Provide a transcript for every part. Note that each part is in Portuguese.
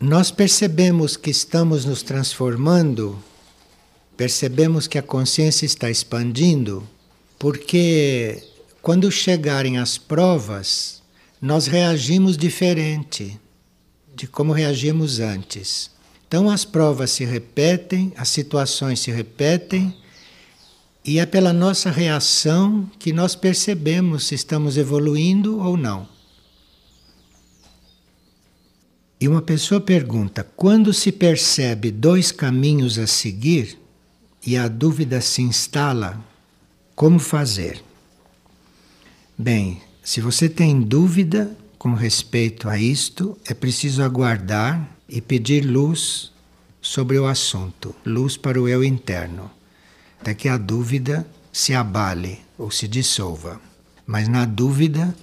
nós percebemos que estamos nos transformando, percebemos que a consciência está expandindo, porque quando chegarem as provas, nós reagimos diferente de como reagimos antes. Então as provas se repetem, as situações se repetem, e é pela nossa reação que nós percebemos se estamos evoluindo ou não. E uma pessoa pergunta: quando se percebe dois caminhos a seguir e a dúvida se instala, como fazer? Bem, se você tem dúvida com respeito a isto, é preciso aguardar e pedir luz sobre o assunto, luz para o eu interno, até que a dúvida se abale ou se dissolva. Mas na dúvida,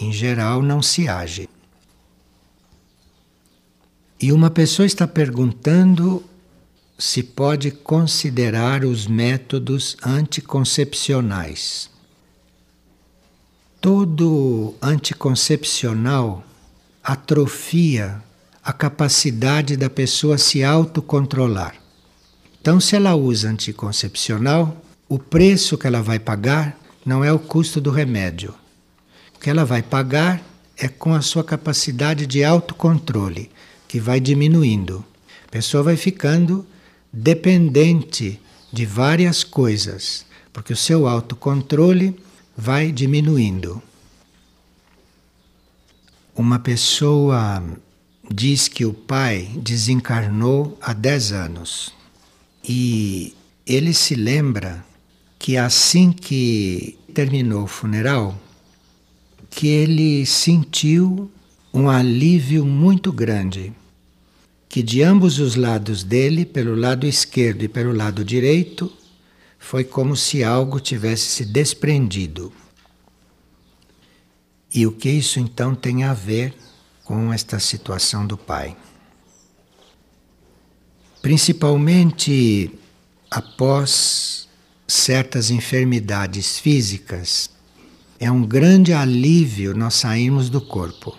em geral, não se age. E uma pessoa está perguntando se pode considerar os métodos anticoncepcionais todo anticoncepcional atrofia a capacidade da pessoa se autocontrolar. Então, se ela usa anticoncepcional, o preço que ela vai pagar não é o custo do remédio. O que ela vai pagar é com a sua capacidade de autocontrole, que vai diminuindo. A pessoa vai ficando dependente de várias coisas, porque o seu autocontrole vai diminuindo. Uma pessoa diz que o pai desencarnou há 10 anos e ele se lembra que assim que terminou o funeral, que ele sentiu um alívio muito grande, que de ambos os lados dele, pelo lado esquerdo e pelo lado direito, foi como se algo tivesse se desprendido. E o que isso então tem a ver com esta situação do pai? Principalmente após certas enfermidades físicas, é um grande alívio nós sairmos do corpo.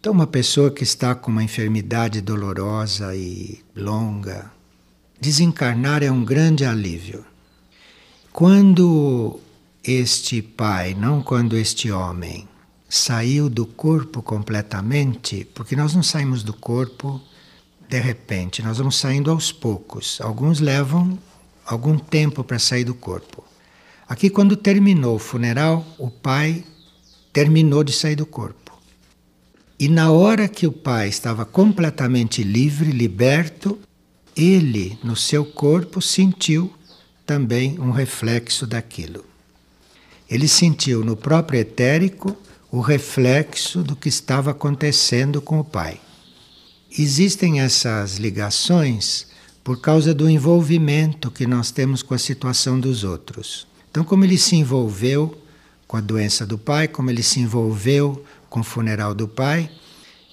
Então, uma pessoa que está com uma enfermidade dolorosa e longa, desencarnar é um grande alívio. Quando este pai, não quando este homem, saiu do corpo completamente, porque nós não saímos do corpo de repente, nós vamos saindo aos poucos. Alguns levam algum tempo para sair do corpo. Aqui, quando terminou o funeral, o pai terminou de sair do corpo. E na hora que o pai estava completamente livre, liberto, ele, no seu corpo, sentiu também um reflexo daquilo. Ele sentiu no próprio etérico o reflexo do que estava acontecendo com o pai. Existem essas ligações por causa do envolvimento que nós temos com a situação dos outros. Então, como ele se envolveu com a doença do pai, como ele se envolveu com o funeral do pai,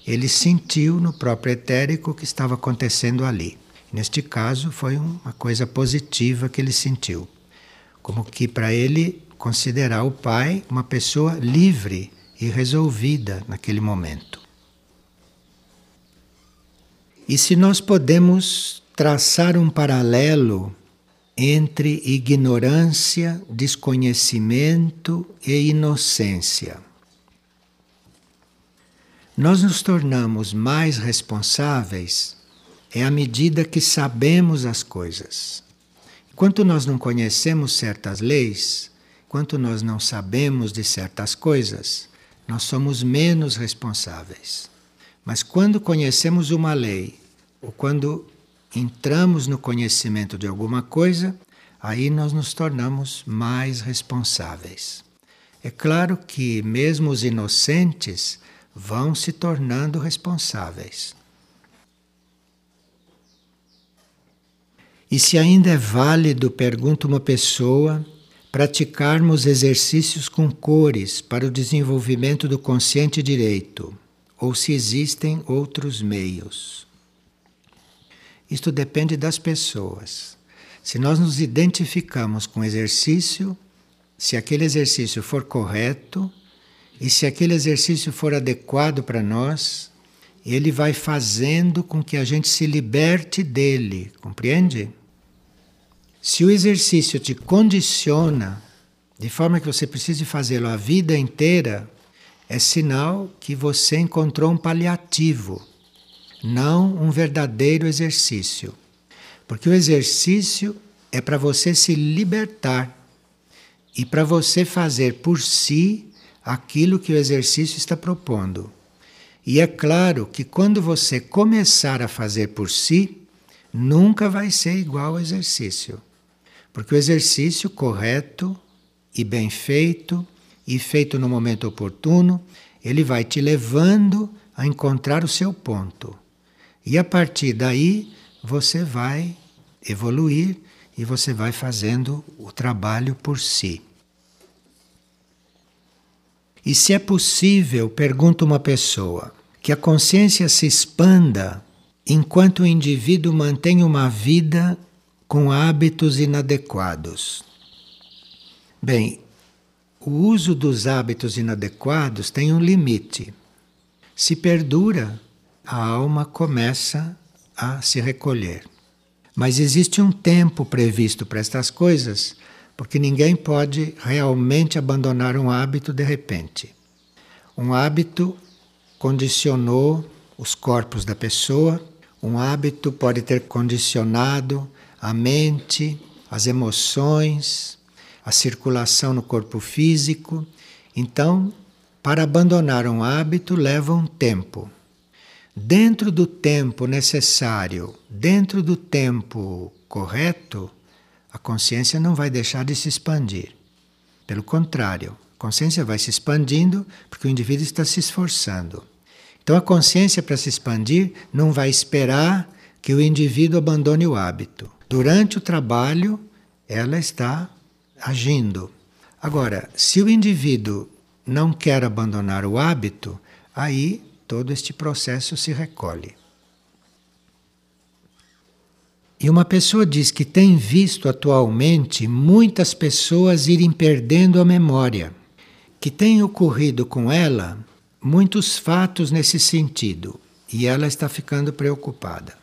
ele sentiu no próprio etérico o que estava acontecendo ali. Neste caso, foi uma coisa positiva que ele sentiu. Como que para ele considerar o pai uma pessoa livre e resolvida naquele momento. E se nós podemos traçar um paralelo entre ignorância, desconhecimento e inocência. Nós nos tornamos mais responsáveis é à medida que sabemos as coisas. Enquanto nós não conhecemos certas leis, enquanto nós não sabemos de certas coisas, nós somos menos responsáveis. Mas quando conhecemos uma lei, ou quando entramos no conhecimento de alguma coisa, aí nós nos tornamos mais responsáveis. É claro que mesmo os inocentes vão se tornando responsáveis. E se ainda é válido, pergunta uma pessoa, praticarmos exercícios com cores para o desenvolvimento do consciente direito, ou se existem outros meios. Isto depende das pessoas. Se nós nos identificamos com exercício, se aquele exercício for correto e se aquele exercício for adequado para nós, ele vai fazendo com que a gente se liberte dele, compreende? Se o exercício te condiciona de forma que você precise fazê-lo a vida inteira, é sinal que você encontrou um paliativo, não um verdadeiro exercício. Porque o exercício é para você se libertar e para você fazer por si aquilo que o exercício está propondo. E é claro que quando você começar a fazer por si, nunca vai ser igual ao exercício. Porque o exercício correto e bem feito e feito no momento oportuno, ele vai te levando a encontrar o seu ponto. E a partir daí você vai evoluir e você vai fazendo o trabalho por si. E se é possível, pergunta uma pessoa, que a consciência se expanda enquanto o indivíduo mantém uma vida com hábitos inadequados. Bem, o uso dos hábitos inadequados tem um limite. Se perdura, a alma começa a se recolher. Mas existe um tempo previsto para estas coisas, porque ninguém pode realmente abandonar um hábito de repente. Um hábito condicionou os corpos da pessoa, um hábito pode ter condicionado a mente, as emoções, a circulação no corpo físico. Então, para abandonar um hábito leva um tempo. Dentro do tempo necessário, dentro do tempo correto, a consciência não vai deixar de se expandir. Pelo contrário, a consciência vai se expandindo porque o indivíduo está se esforçando. Então, a consciência, para se expandir, não vai esperar que o indivíduo abandone o hábito. Durante o trabalho, ela está agindo. Agora, se o indivíduo não quer abandonar o hábito, aí todo este processo se recolhe. E uma pessoa diz que tem visto atualmente muitas pessoas irem perdendo a memória, que tem ocorrido com ela muitos fatos nesse sentido, e ela está ficando preocupada.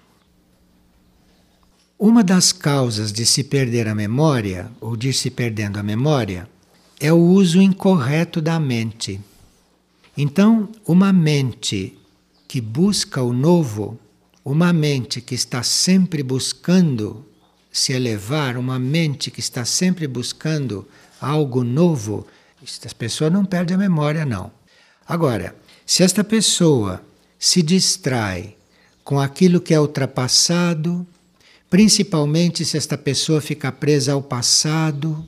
Uma das causas de se perder a memória, ou de se perdendo a memória, é o uso incorreto da mente. Então, uma mente que busca o novo, uma mente que está sempre buscando se elevar, uma mente que está sempre buscando algo novo, esta pessoa não perde a memória, não. Agora, se esta pessoa se distrai com aquilo que é ultrapassado, principalmente se esta pessoa fica presa ao passado,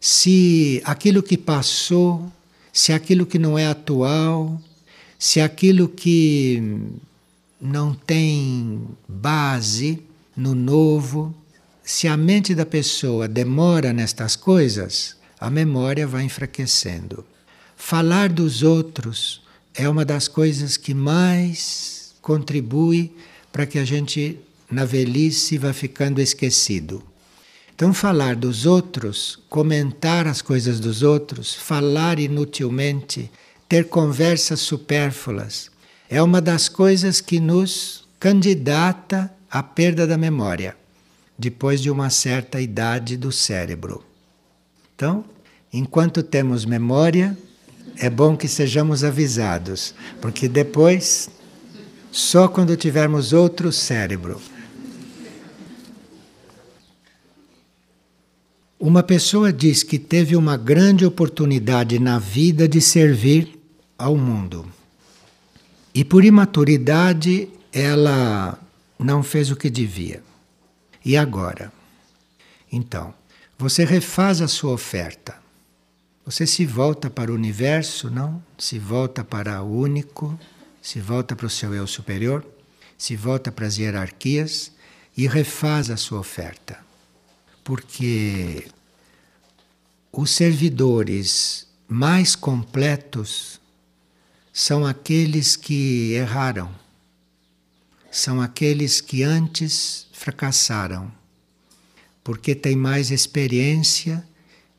se aquilo que passou, se aquilo que não é atual, se aquilo que não tem base no novo, se a mente da pessoa demora nestas coisas, a memória vai enfraquecendo. Falar dos outros é uma das coisas que mais contribui para que a gente na velhice vai ficando esquecido. Então, falar dos outros, comentar as coisas dos outros, falar inutilmente, ter conversas supérfluas, é uma das coisas que nos candidata à perda da memória, depois de uma certa idade do cérebro. Então, enquanto temos memória, é bom que sejamos avisados, porque depois, só quando tivermos outro cérebro, Uma pessoa diz que teve uma grande oportunidade na vida de servir ao mundo. E por imaturidade ela não fez o que devia. E agora? Então, você refaz a sua oferta. Você se volta para o universo, não? Se volta para o único, se volta para o seu eu superior, se volta para as hierarquias e refaz a sua oferta porque os servidores mais completos são aqueles que erraram, são aqueles que antes fracassaram, porque tem mais experiência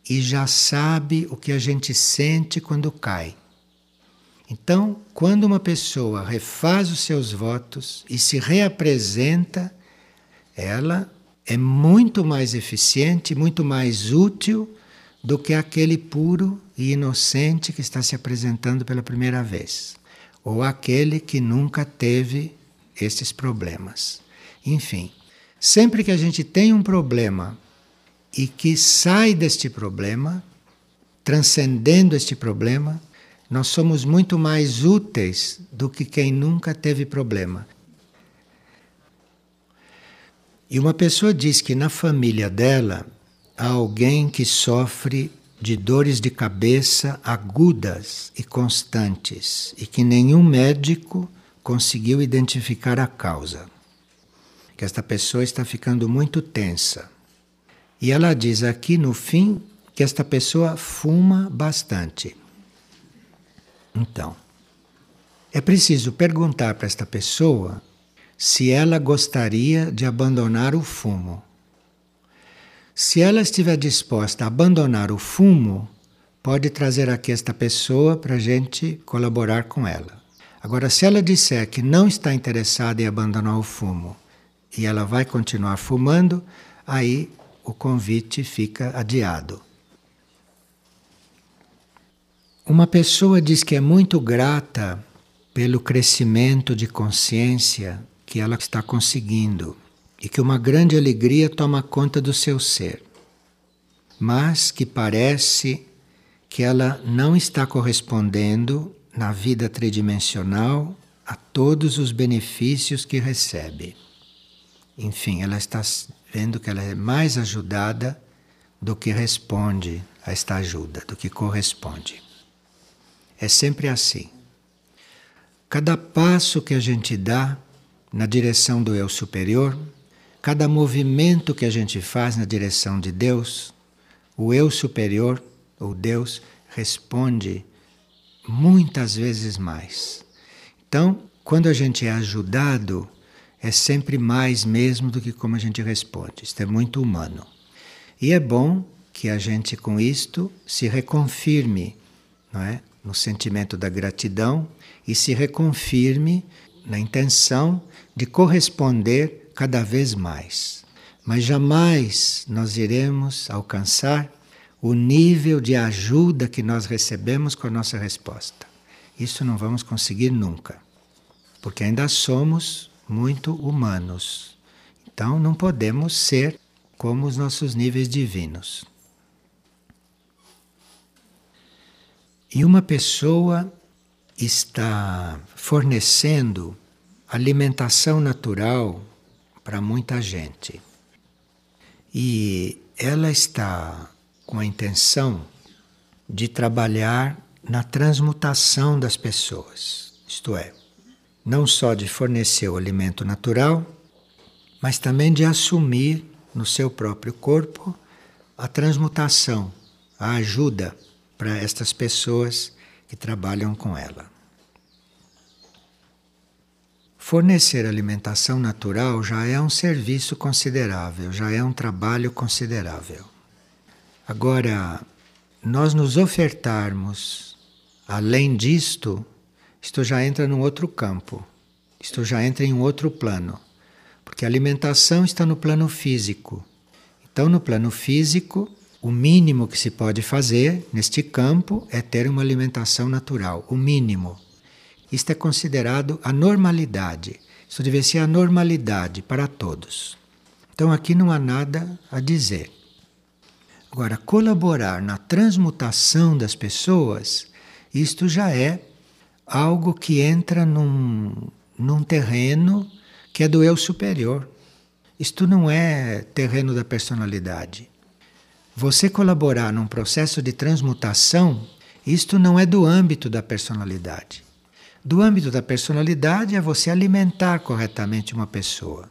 e já sabe o que a gente sente quando cai. Então, quando uma pessoa refaz os seus votos e se reapresenta, ela é muito mais eficiente, muito mais útil do que aquele puro e inocente que está se apresentando pela primeira vez, ou aquele que nunca teve esses problemas. Enfim, sempre que a gente tem um problema e que sai deste problema, transcendendo este problema, nós somos muito mais úteis do que quem nunca teve problema. E uma pessoa diz que na família dela há alguém que sofre de dores de cabeça agudas e constantes e que nenhum médico conseguiu identificar a causa. Que esta pessoa está ficando muito tensa. E ela diz aqui no fim que esta pessoa fuma bastante. Então, é preciso perguntar para esta pessoa se ela gostaria de abandonar o fumo. Se ela estiver disposta a abandonar o fumo, pode trazer aqui esta pessoa para a gente colaborar com ela. Agora, se ela disser que não está interessada em abandonar o fumo e ela vai continuar fumando, aí o convite fica adiado. Uma pessoa diz que é muito grata pelo crescimento de consciência que ela está conseguindo e que uma grande alegria toma conta do seu ser, mas que parece que ela não está correspondendo na vida tridimensional a todos os benefícios que recebe. Enfim, ela está vendo que ela é mais ajudada do que responde a esta ajuda, do que corresponde. É sempre assim. Cada passo que a gente dá na direção do eu superior, cada movimento que a gente faz na direção de Deus, o eu superior, ou Deus, responde muitas vezes mais. Então, quando a gente é ajudado, é sempre mais mesmo do que como a gente responde. Isto é muito humano. E é bom que a gente com isto se reconfirme, não é? no sentimento da gratidão e se reconfirme na intenção de corresponder cada vez mais. Mas jamais nós iremos alcançar o nível de ajuda que nós recebemos com a nossa resposta. Isso não vamos conseguir nunca, porque ainda somos muito humanos. Então não podemos ser como os nossos níveis divinos. E uma pessoa está fornecendo alimentação natural para muita gente. E ela está com a intenção de trabalhar na transmutação das pessoas. Isto é, não só de fornecer o alimento natural, mas também de assumir no seu próprio corpo a transmutação, a ajuda para estas pessoas que trabalham com ela. Fornecer alimentação natural já é um serviço considerável, já é um trabalho considerável. Agora, nós nos ofertarmos além disto, isto já entra num outro campo, isto já entra em um outro plano, porque a alimentação está no plano físico. Então, no plano físico, o mínimo que se pode fazer neste campo é ter uma alimentação natural, o mínimo. Isto é considerado a normalidade. Isso deve ser a normalidade para todos. Então aqui não há nada a dizer. Agora, colaborar na transmutação das pessoas, isto já é algo que entra num, num terreno que é do eu superior. Isto não é terreno da personalidade. Você colaborar num processo de transmutação, isto não é do âmbito da personalidade. Do âmbito da personalidade é você alimentar corretamente uma pessoa.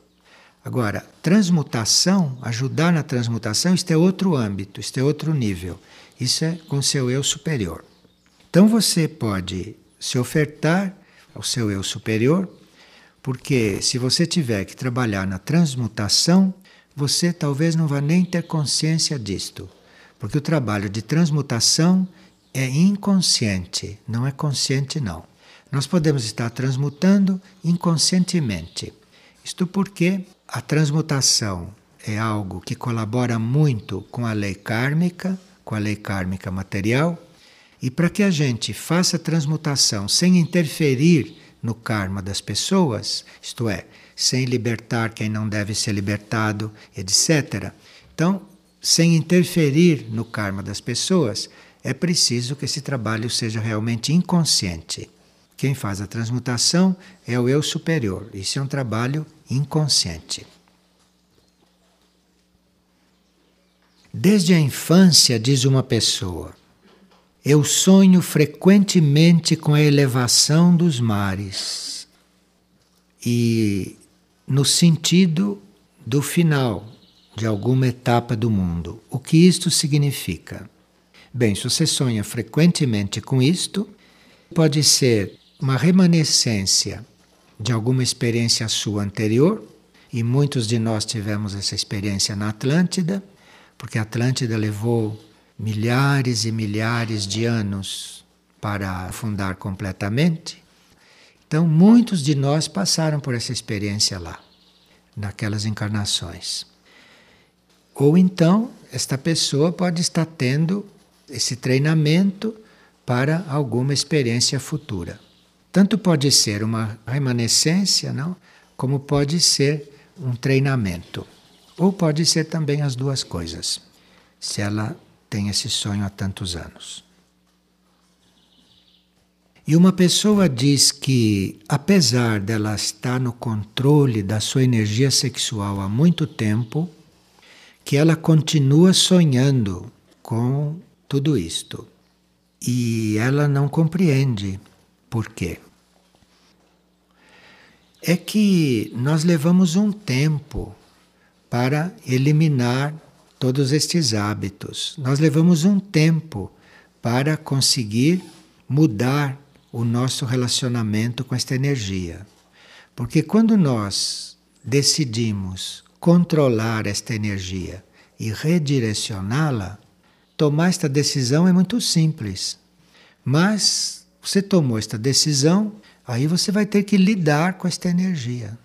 Agora, transmutação, ajudar na transmutação, isto é outro âmbito, isto é outro nível. Isso é com seu eu superior. Então você pode se ofertar ao seu eu superior, porque se você tiver que trabalhar na transmutação, você talvez não vá nem ter consciência disto, porque o trabalho de transmutação é inconsciente, não é consciente não. Nós podemos estar transmutando inconscientemente. Isto porque a transmutação é algo que colabora muito com a lei kármica, com a lei kármica material, e para que a gente faça transmutação sem interferir no karma das pessoas, isto é, sem libertar quem não deve ser libertado, etc. Então, sem interferir no karma das pessoas, é preciso que esse trabalho seja realmente inconsciente. Quem faz a transmutação é o eu superior. Isso é um trabalho inconsciente. Desde a infância, diz uma pessoa, eu sonho frequentemente com a elevação dos mares e no sentido do final de alguma etapa do mundo. O que isto significa? Bem, se você sonha frequentemente com isto, pode ser uma remanescência de alguma experiência sua anterior, e muitos de nós tivemos essa experiência na Atlântida, porque a Atlântida levou milhares e milhares de anos para afundar completamente. Então, muitos de nós passaram por essa experiência lá, naquelas encarnações. Ou então, esta pessoa pode estar tendo esse treinamento para alguma experiência futura. Tanto pode ser uma remanescência, não? Como pode ser um treinamento. Ou pode ser também as duas coisas. Se ela tem esse sonho há tantos anos. E uma pessoa diz que, apesar dela estar no controle da sua energia sexual há muito tempo, que ela continua sonhando com tudo isto. E ela não compreende por quê. É que nós levamos um tempo para eliminar todos estes hábitos. Nós levamos um tempo para conseguir mudar o nosso relacionamento com esta energia. Porque quando nós decidimos controlar esta energia e redirecioná-la, tomar esta decisão é muito simples. Mas você tomou esta decisão, aí você vai ter que lidar com esta energia.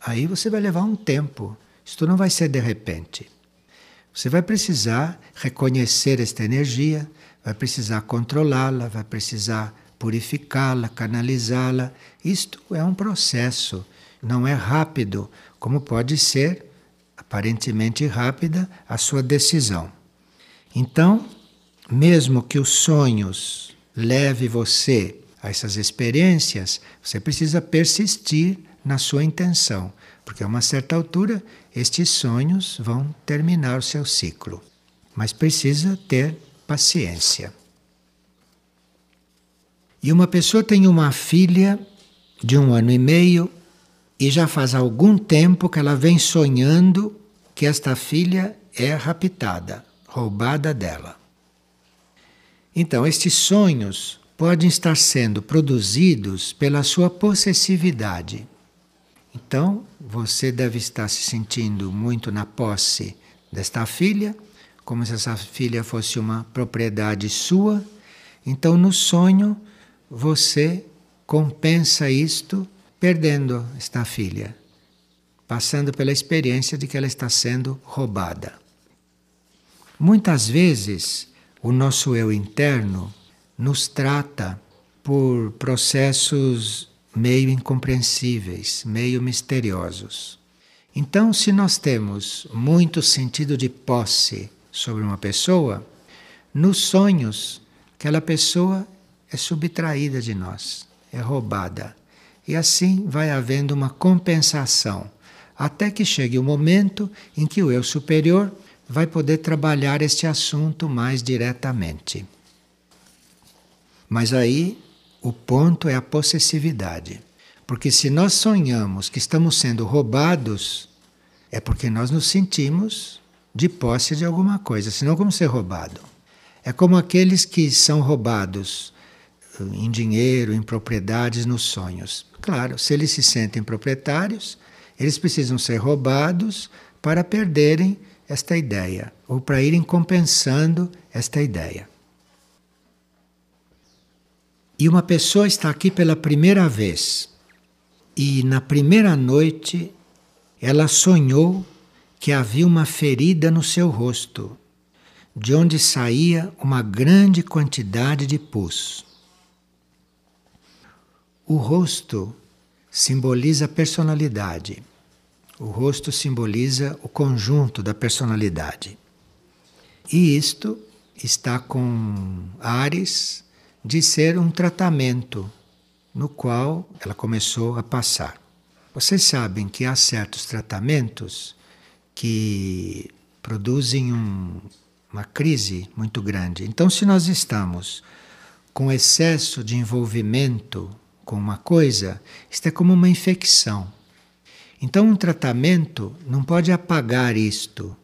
Aí você vai levar um tempo. Isto não vai ser de repente. Você vai precisar reconhecer esta energia, vai precisar controlá-la, vai precisar purificá-la, canalizá-la. Isto é um processo, não é rápido, como pode ser aparentemente rápida a sua decisão. Então, mesmo que os sonhos leve você a essas experiências, você precisa persistir na sua intenção, porque a uma certa altura estes sonhos vão terminar o seu ciclo. Mas precisa ter paciência. E uma pessoa tem uma filha de um ano e meio e já faz algum tempo que ela vem sonhando que esta filha é raptada, roubada dela. Então, estes sonhos podem estar sendo produzidos pela sua possessividade. Então, você deve estar se sentindo muito na posse desta filha, como se essa filha fosse uma propriedade sua. Então, no sonho, você compensa isto perdendo esta filha, passando pela experiência de que ela está sendo roubada. Muitas vezes, o nosso eu interno nos trata por processos meio incompreensíveis, meio misteriosos. Então, se nós temos muito sentido de posse sobre uma pessoa, nos sonhos, aquela pessoa é subtraída de nós, é roubada. E assim vai havendo uma compensação, até que chegue o momento em que o eu superior vai poder trabalhar este assunto mais diretamente. Mas aí o ponto é a possessividade. Porque se nós sonhamos que estamos sendo roubados, é porque nós nos sentimos de posse de alguma coisa, senão como ser roubado? É como aqueles que são roubados eh, em dinheiro, em propriedades, nos sonhos. Claro, se eles se sentem proprietários, eles precisam ser roubados para perderem esta ideia, ou para irem compensando esta ideia. E uma pessoa está aqui pela primeira vez. E na primeira noite ela sonhou que havia uma ferida no seu rosto, de onde saía uma grande quantidade de pus. O rosto simboliza a personalidade. O rosto simboliza o conjunto da personalidade. E isto está com Ares de ser um tratamento no qual ela começou a passar. Vocês sabem que há certos tratamentos que produzem um, uma crise muito grande. Então, se nós estamos com excesso de envolvimento com uma coisa, isto é como uma infecção. Então, um tratamento não pode apagar isto.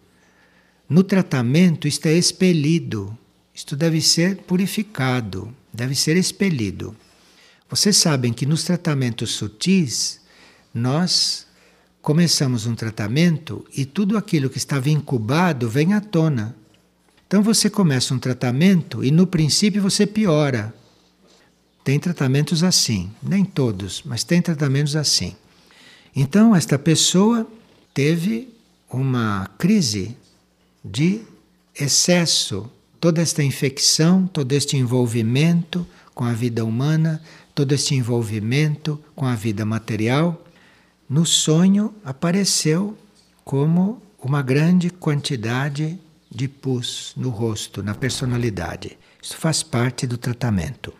No tratamento, isto é expelido. Isto deve ser purificado, deve ser expelido. Vocês sabem que nos tratamentos sutis, nós começamos um tratamento e tudo aquilo que estava incubado vem à tona. Então você começa um tratamento e no princípio você piora. Tem tratamentos assim, nem todos, mas tem tratamentos assim. Então esta pessoa teve uma crise de excesso, toda esta infecção, todo este envolvimento com a vida humana, todo este envolvimento com a vida material no sonho apareceu como uma grande quantidade de pus no rosto, na personalidade. Isso faz parte do tratamento.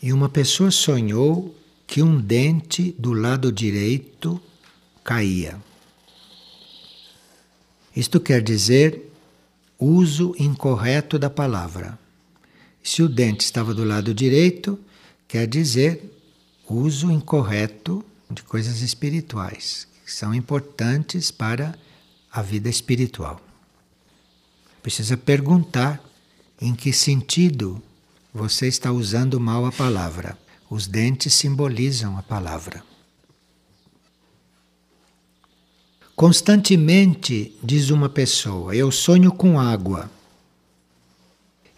E uma pessoa sonhou que um dente do lado direito caía. Isto quer dizer uso incorreto da palavra. Se o dente estava do lado direito, quer dizer uso incorreto de coisas espirituais, que são importantes para a vida espiritual. Precisa perguntar em que sentido você está usando mal a palavra. Os dentes simbolizam a palavra. Constantemente, diz uma pessoa, eu sonho com água.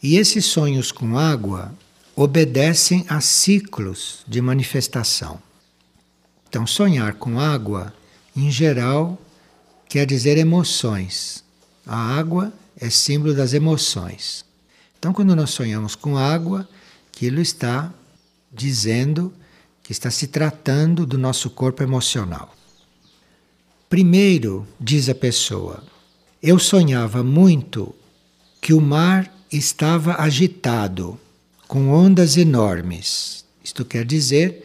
E esses sonhos com água obedecem a ciclos de manifestação. Então, sonhar com água, em geral, quer dizer emoções. A água é símbolo das emoções. Então, quando nós sonhamos com água, aquilo está dizendo que está se tratando do nosso corpo emocional. Primeiro, diz a pessoa, eu sonhava muito que o mar estava agitado com ondas enormes. Isto quer dizer,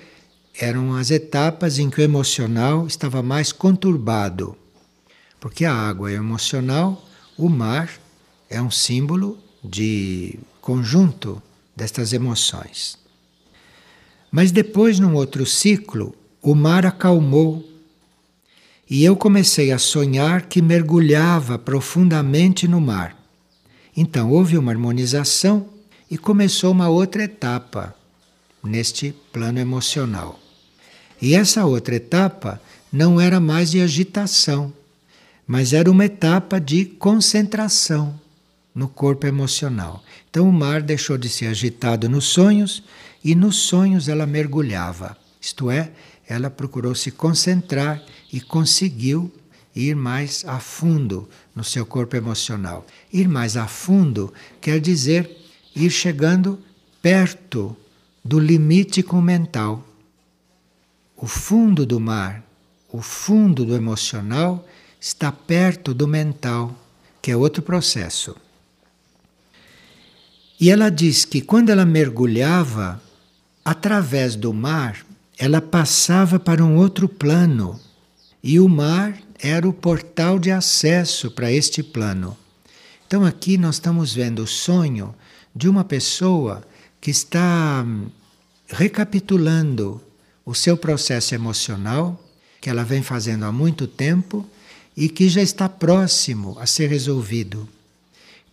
eram as etapas em que o emocional estava mais conturbado. Porque a água é emocional, o mar é um símbolo de conjunto destas emoções. Mas depois, num outro ciclo, o mar acalmou e eu comecei a sonhar que mergulhava profundamente no mar. Então houve uma harmonização e começou uma outra etapa neste plano emocional. E essa outra etapa não era mais de agitação, mas era uma etapa de concentração no corpo emocional. Então o mar deixou de ser agitado nos sonhos e nos sonhos ela mergulhava. Isto é, ela procurou se concentrar e conseguiu ir mais a fundo no seu corpo emocional. Ir mais a fundo quer dizer ir chegando perto do limite com o mental. O fundo do mar, o fundo do emocional, está perto do mental, que é outro processo. E ela diz que quando ela mergulhava, através do mar, ela passava para um outro plano. E o mar era o portal de acesso para este plano. Então aqui nós estamos vendo o sonho de uma pessoa que está hum, recapitulando o seu processo emocional, que ela vem fazendo há muito tempo e que já está próximo a ser resolvido.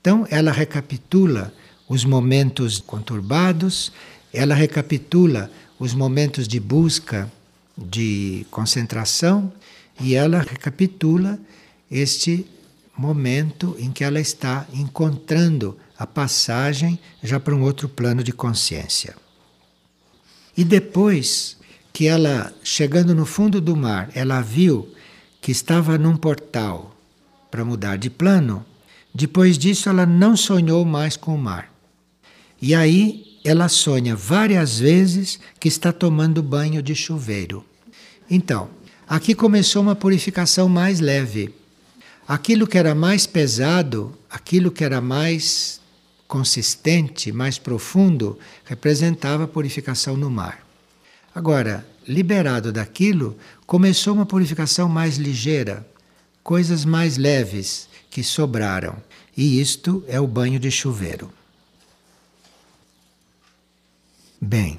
Então, ela recapitula os momentos conturbados, ela recapitula os momentos de busca de concentração e ela recapitula este momento em que ela está encontrando a passagem já para um outro plano de consciência. E depois que ela, chegando no fundo do mar, ela viu que estava num portal para mudar de plano, depois disso ela não sonhou mais com o mar. E aí ela sonha várias vezes que está tomando banho de chuveiro. Então, aqui começou uma purificação mais leve. Aquilo que era mais pesado, aquilo que era mais consistente, mais profundo, representava a purificação no mar. Agora, liberado daquilo, começou uma purificação mais ligeira, coisas mais leves que sobraram. E isto é o banho de chuveiro. Bem,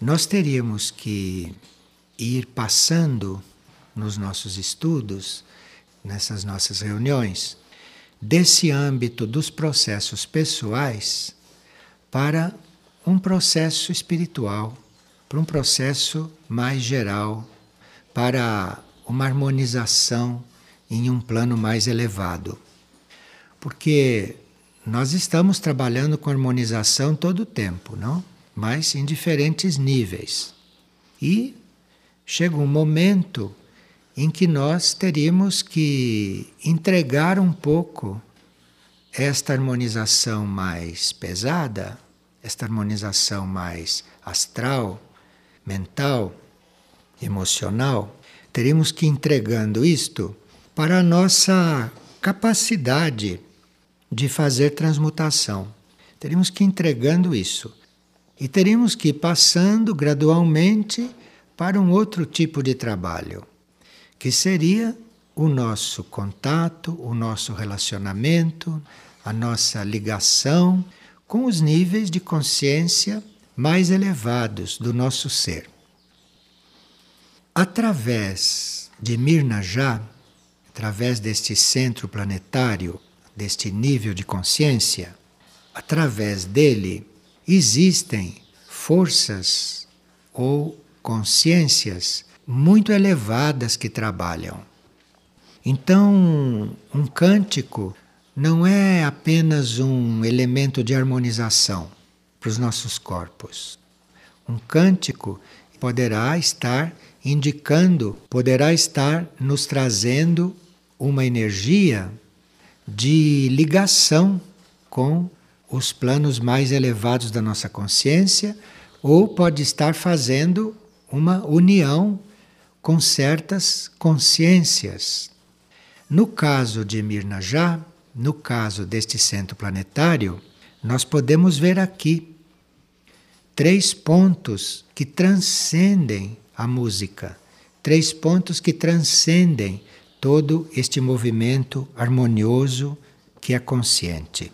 nós teríamos que ir passando nos nossos estudos, nessas nossas reuniões, desse âmbito dos processos pessoais para um processo espiritual, para um processo mais geral, para uma harmonização em um plano mais elevado. Porque nós estamos trabalhando com harmonização todo o tempo, não? Mas em diferentes níveis. E chega um momento em que nós teríamos que entregar um pouco esta harmonização mais pesada, esta harmonização mais astral, mental, emocional, teríamos que ir entregando isto para a nossa capacidade de fazer transmutação. Teríamos que ir entregando isso. E teríamos que ir passando gradualmente para um outro tipo de trabalho, que seria o nosso contato, o nosso relacionamento, a nossa ligação com os níveis de consciência mais elevados do nosso ser. Através de Mirna Já, através deste centro planetário, deste nível de consciência, através dele existem forças ou consciências muito elevadas que trabalham. Então, um cântico não é apenas um elemento de harmonização para os nossos corpos. Um cântico poderá estar indicando, poderá estar nos trazendo uma energia de ligação com os planos mais elevados da nossa consciência, ou pode estar fazendo uma união com certas consciências. No caso de Mirna Já, no caso deste centro planetário, nós podemos ver aqui três pontos que transcendem a música, três pontos que transcendem todo este movimento harmonioso que é consciente.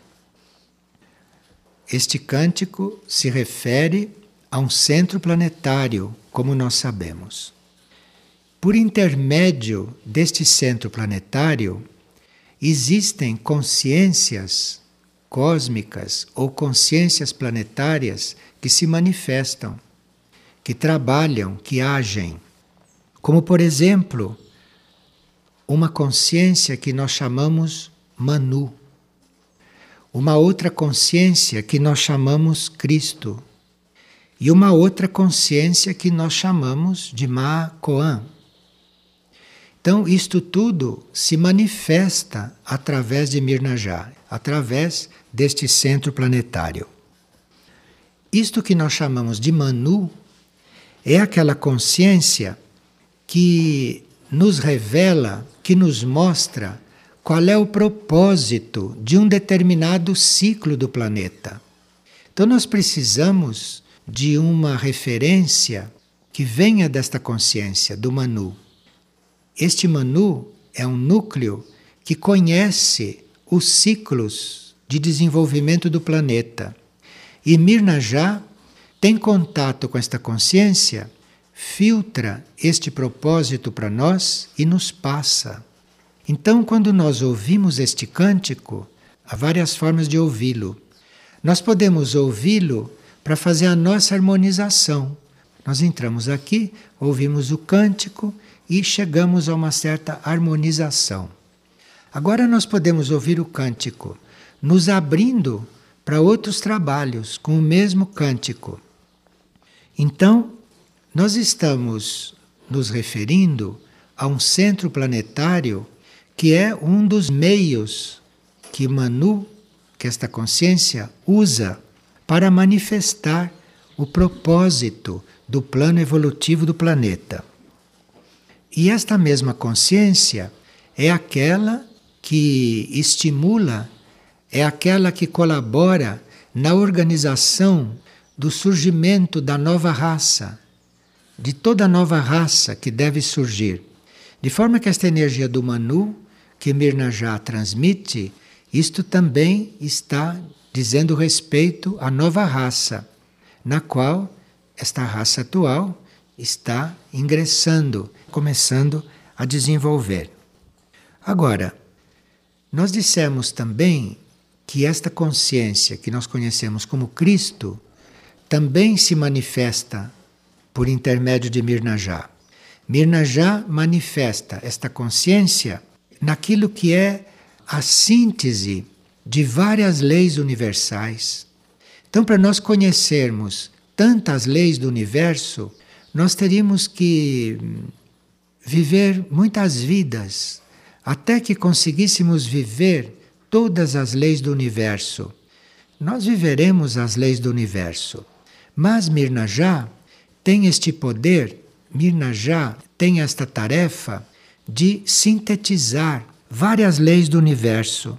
Este cântico se refere a um centro planetário, como nós sabemos. Por intermédio deste centro planetário, existem consciências cósmicas ou consciências planetárias que se manifestam, que trabalham, que agem. Como, por exemplo, uma consciência que nós chamamos Manu, uma outra consciência que nós chamamos Cristo, e uma outra consciência que nós chamamos de Ma Koan. Então, isto tudo se manifesta através de Mirnajá, através deste centro planetário. Isto que nós chamamos de Manu é aquela consciência que nos revela, que nos mostra qual é o propósito de um determinado ciclo do planeta. Então, nós precisamos de uma referência que venha desta consciência, do Manu. Este Manu é um núcleo que conhece os ciclos de desenvolvimento do planeta. E Mirna já tem contato com esta consciência, filtra este propósito para nós e nos passa. Então, quando nós ouvimos este cântico, há várias formas de ouvi-lo. Nós podemos ouvi-lo para fazer a nossa harmonização. Nós entramos aqui, ouvimos o cântico e chegamos a uma certa harmonização. Agora nós podemos ouvir o cântico nos abrindo para outros trabalhos com o mesmo cântico. Então, nós estamos nos referindo a um centro planetário que é um dos meios que Manu, que esta consciência, usa para manifestar o propósito do plano evolutivo do planeta. E esta mesma consciência é aquela que estimula, é aquela que colabora na organização do surgimento da nova raça, de toda nova raça que deve surgir. De forma que esta energia do Manu, que Mirna já transmite, isto também está dizendo respeito à nova raça, na qual esta raça atual está ingressando, começando a desenvolver. Agora, nós dissemos também que esta consciência que nós conhecemos como Cristo também se manifesta por intermédio de Mirnajá. Mirnajá manifesta esta consciência naquilo que é a síntese de várias leis universais. Então, para nós conhecermos tantas leis do universo, nós teríamos que viver muitas vidas até que conseguíssemos viver todas as leis do universo. Nós viveremos as leis do universo. Mas Mirnajá tem este poder, Mirnajá tem esta tarefa de sintetizar várias leis do universo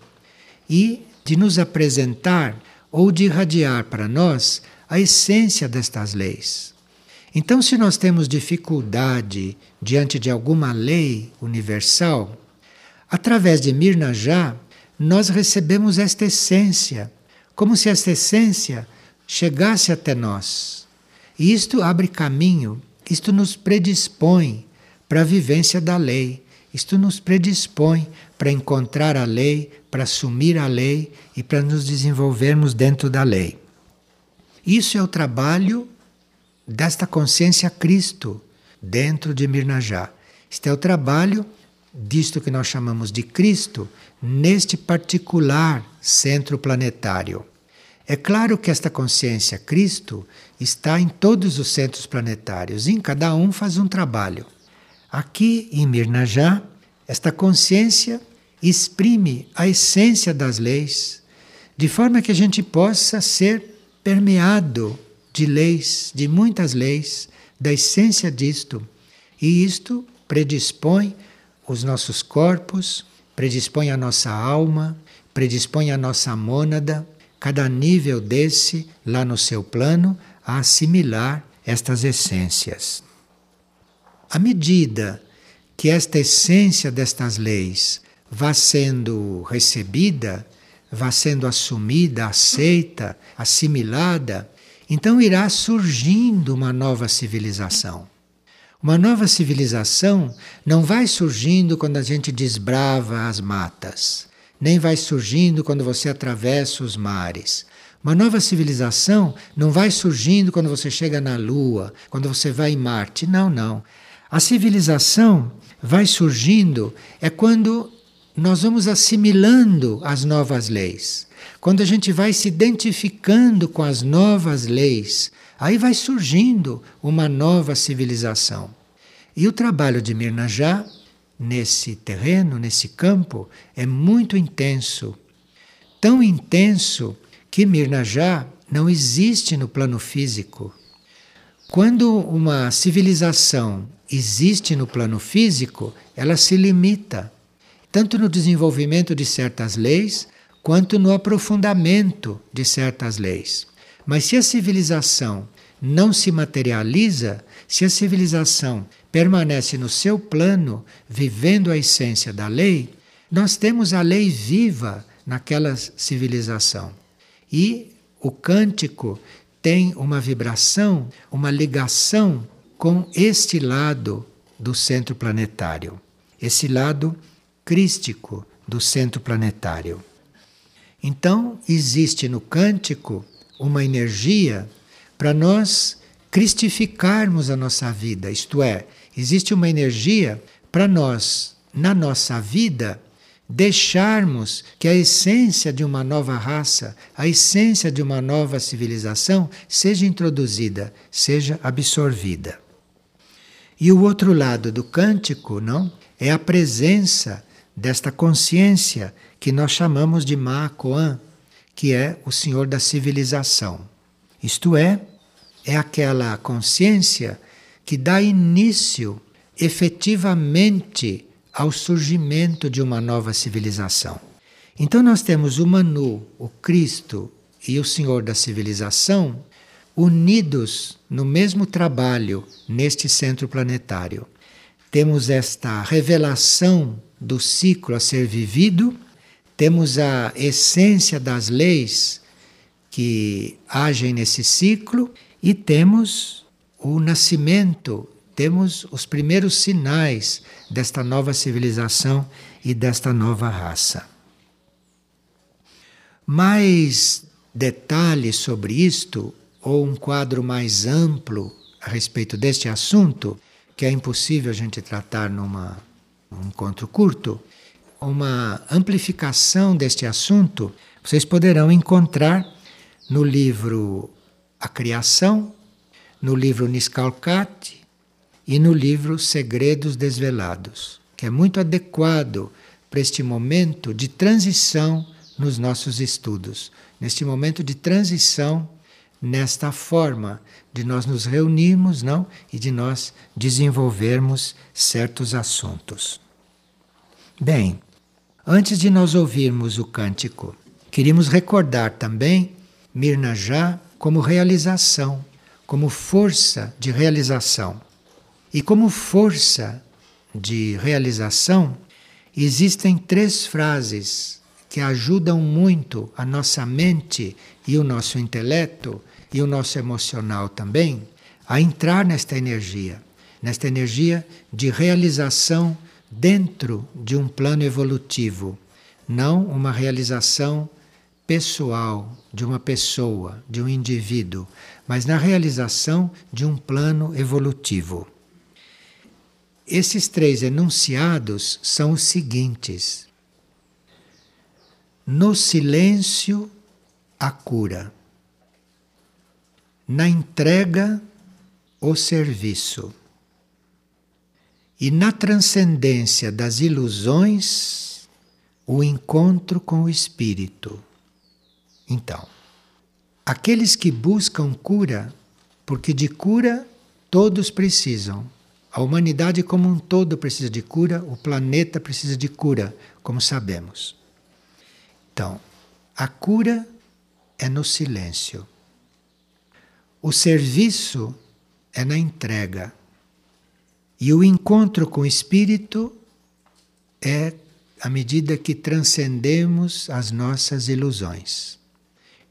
e de nos apresentar ou de irradiar para nós a essência destas leis. Então, se nós temos dificuldade diante de alguma lei universal, através de Mirnajá, nós recebemos esta essência, como se esta essência chegasse até nós. E isto abre caminho, isto nos predispõe para a vivência da lei, isto nos predispõe para encontrar a lei, para assumir a lei e para nos desenvolvermos dentro da lei. Isso é o trabalho desta consciência Cristo dentro de Mirnajá. Este é o trabalho disto que nós chamamos de Cristo neste particular centro planetário. É claro que esta consciência Cristo está em todos os centros planetários, e em cada um faz um trabalho. Aqui em Mirnajá, esta consciência exprime a essência das leis, de forma que a gente possa ser permeado de leis, de muitas leis, da essência disto. E isto predispõe os nossos corpos, predispõe a nossa alma, predispõe a nossa mônada cada nível desse, lá no seu plano, a assimilar estas essências. À medida que esta essência destas leis vá sendo recebida, vá sendo assumida, aceita, assimilada, então irá surgindo uma nova civilização. Uma nova civilização não vai surgindo quando a gente desbrava as matas nem vai surgindo quando você atravessa os mares. Uma nova civilização não vai surgindo quando você chega na Lua, quando você vai em Marte. Não, não. A civilização vai surgindo é quando nós vamos assimilando as novas leis. Quando a gente vai se identificando com as novas leis, aí vai surgindo uma nova civilização. E o trabalho de Mirnajá nesse terreno, nesse campo, é muito intenso. Tão intenso que Mirnajá não existe no plano físico. Quando uma civilização existe no plano físico, ela se limita, tanto no desenvolvimento de certas leis, quanto no aprofundamento de certas leis. Mas se a civilização não se materializa, se a civilização permanece no seu plano, vivendo a essência da lei, nós temos a lei viva naquela civilização. E o cântico tem uma vibração, uma ligação com este lado do centro planetário, esse lado crístico do centro planetário. Então, existe no cântico uma energia para nós cristificarmos a nossa vida, isto é, Existe uma energia para nós, na nossa vida, deixarmos que a essência de uma nova raça, a essência de uma nova civilização seja introduzida, seja absorvida. E o outro lado do cântico, não, é a presença desta consciência que nós chamamos de Makoan, que é o Senhor da civilização. Isto é, é aquela consciência que dá início efetivamente ao surgimento de uma nova civilização. Então nós temos o Manu, o Cristo e o Senhor da civilização unidos no mesmo trabalho neste centro planetário. Temos esta revelação do ciclo a ser vivido, temos a essência das leis que agem nesse ciclo e temos o nascimento, temos os primeiros sinais desta nova civilização e desta nova raça. Mais detalhes sobre isto, ou um quadro mais amplo a respeito deste assunto, que é impossível a gente tratar numa, num encontro curto, uma amplificação deste assunto, vocês poderão encontrar no livro A Criação, no livro Niscalcate e no livro Segredos Desvelados, que é muito adequado para este momento de transição nos nossos estudos, neste momento de transição nesta forma de nós nos reunirmos, não, e de nós desenvolvermos certos assuntos. Bem, antes de nós ouvirmos o cântico, queríamos recordar também Mirna Já como realização, como força de realização. E como força de realização, existem três frases que ajudam muito a nossa mente e o nosso intelecto e o nosso emocional também a entrar nesta energia, nesta energia de realização dentro de um plano evolutivo, não uma realização pessoal de uma pessoa, de um indivíduo, mas na realização de um plano evolutivo. Esses três enunciados são os seguintes: no silêncio, a cura, na entrega, o serviço, e na transcendência das ilusões, o encontro com o Espírito. Então, aqueles que buscam cura, porque de cura todos precisam, a humanidade como um todo precisa de cura, o planeta precisa de cura, como sabemos. Então, a cura é no silêncio. O serviço é na entrega. E o encontro com o Espírito é à medida que transcendemos as nossas ilusões.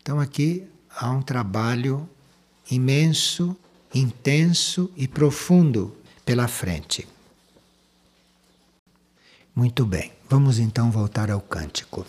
Então, aqui há um trabalho imenso, intenso e profundo pela frente. Muito bem, vamos então voltar ao cântico.